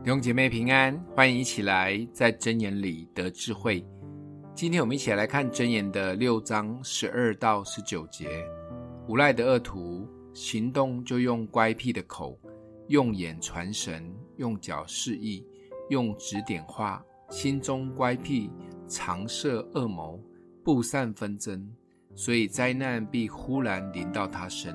弟兄姐妹平安，欢迎一起来在真言里得智慧。今天我们一起来看真言的六章十二到十九节。无赖的恶徒行动就用乖僻的口，用眼传神，用脚示意，用指点画，心中乖僻，常设恶谋，布散纷争，所以灾难必忽然临到他身，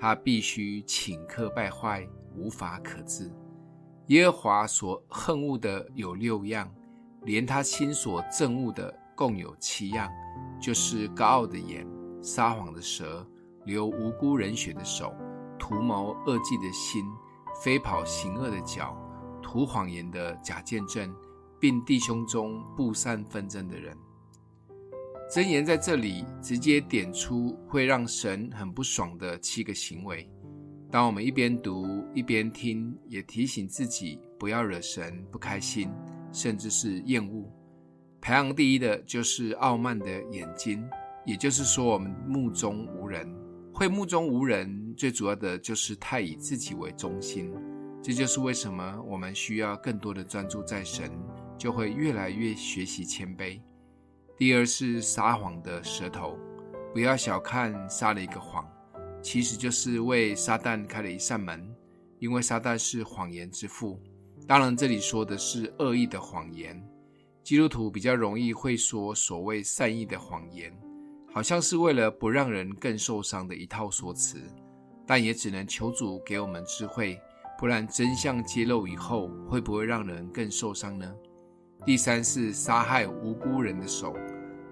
他必须顷刻败坏，无法可治。耶和华所恨恶的有六样，连他心所憎恶的共有七样，就是高傲的眼、撒谎的舌、流无辜人血的手、图谋恶计的心、飞跑行恶的脚、吐谎言的假见证，并弟兄中布善纷争的人。箴言在这里直接点出会让神很不爽的七个行为。当我们一边读一边听，也提醒自己不要惹神不开心，甚至是厌恶。排行第一的就是傲慢的眼睛，也就是说，我们目中无人。会目中无人，最主要的就是太以自己为中心。这就是为什么我们需要更多的专注在神，就会越来越学习谦卑。第二是撒谎的舌头，不要小看撒了一个谎。其实就是为撒旦开了一扇门，因为撒旦是谎言之父。当然，这里说的是恶意的谎言。基督徒比较容易会说所谓善意的谎言，好像是为了不让人更受伤的一套说辞。但也只能求主给我们智慧，不然真相揭露以后，会不会让人更受伤呢？第三是杀害无辜人的手，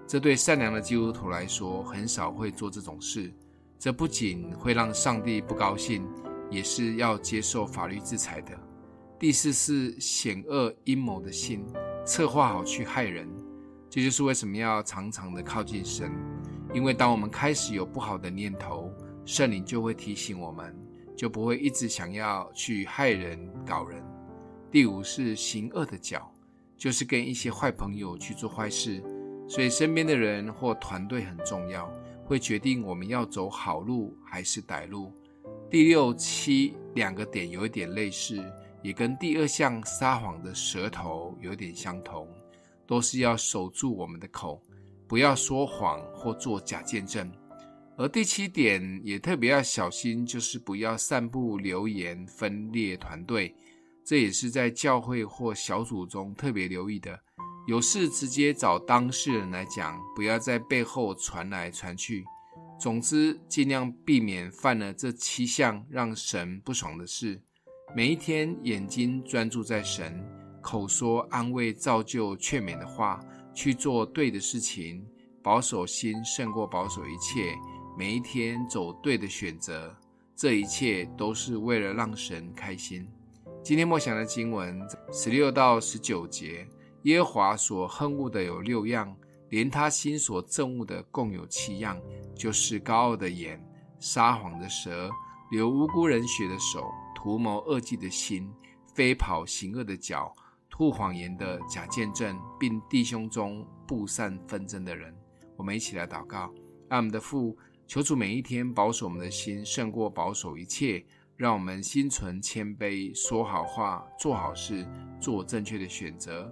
这对善良的基督徒来说，很少会做这种事。这不仅会让上帝不高兴，也是要接受法律制裁的。第四是险恶阴谋的心，策划好去害人。这就是为什么要常常的靠近神，因为当我们开始有不好的念头，圣灵就会提醒我们，就不会一直想要去害人搞人。第五是行恶的脚，就是跟一些坏朋友去做坏事，所以身边的人或团队很重要。会决定我们要走好路还是歹路。第六七两个点有一点类似，也跟第二项撒谎的舌头有点相同，都是要守住我们的口，不要说谎或做假见证。而第七点也特别要小心，就是不要散布流言，分裂团队。这也是在教会或小组中特别留意的。有事直接找当事人来讲，不要在背后传来传去。总之，尽量避免犯了这七项让神不爽的事。每一天，眼睛专注在神，口说安慰、造就、劝勉的话，去做对的事情，保守心胜过保守一切。每一天走对的选择，这一切都是为了让神开心。今天默想的经文十六到十九节。耶和华所恨恶的有六样，连他心所憎恶的共有七样，就是高傲的眼、撒谎的舌、流无辜人血的手、图谋恶计的心、飞跑行恶的脚、吐谎言的假见证，并弟兄中布散纷争的人。我们一起来祷告：爱我们的父，求主每一天保守我们的心，胜过保守一切，让我们心存谦卑，说好话，做好事，做正确的选择。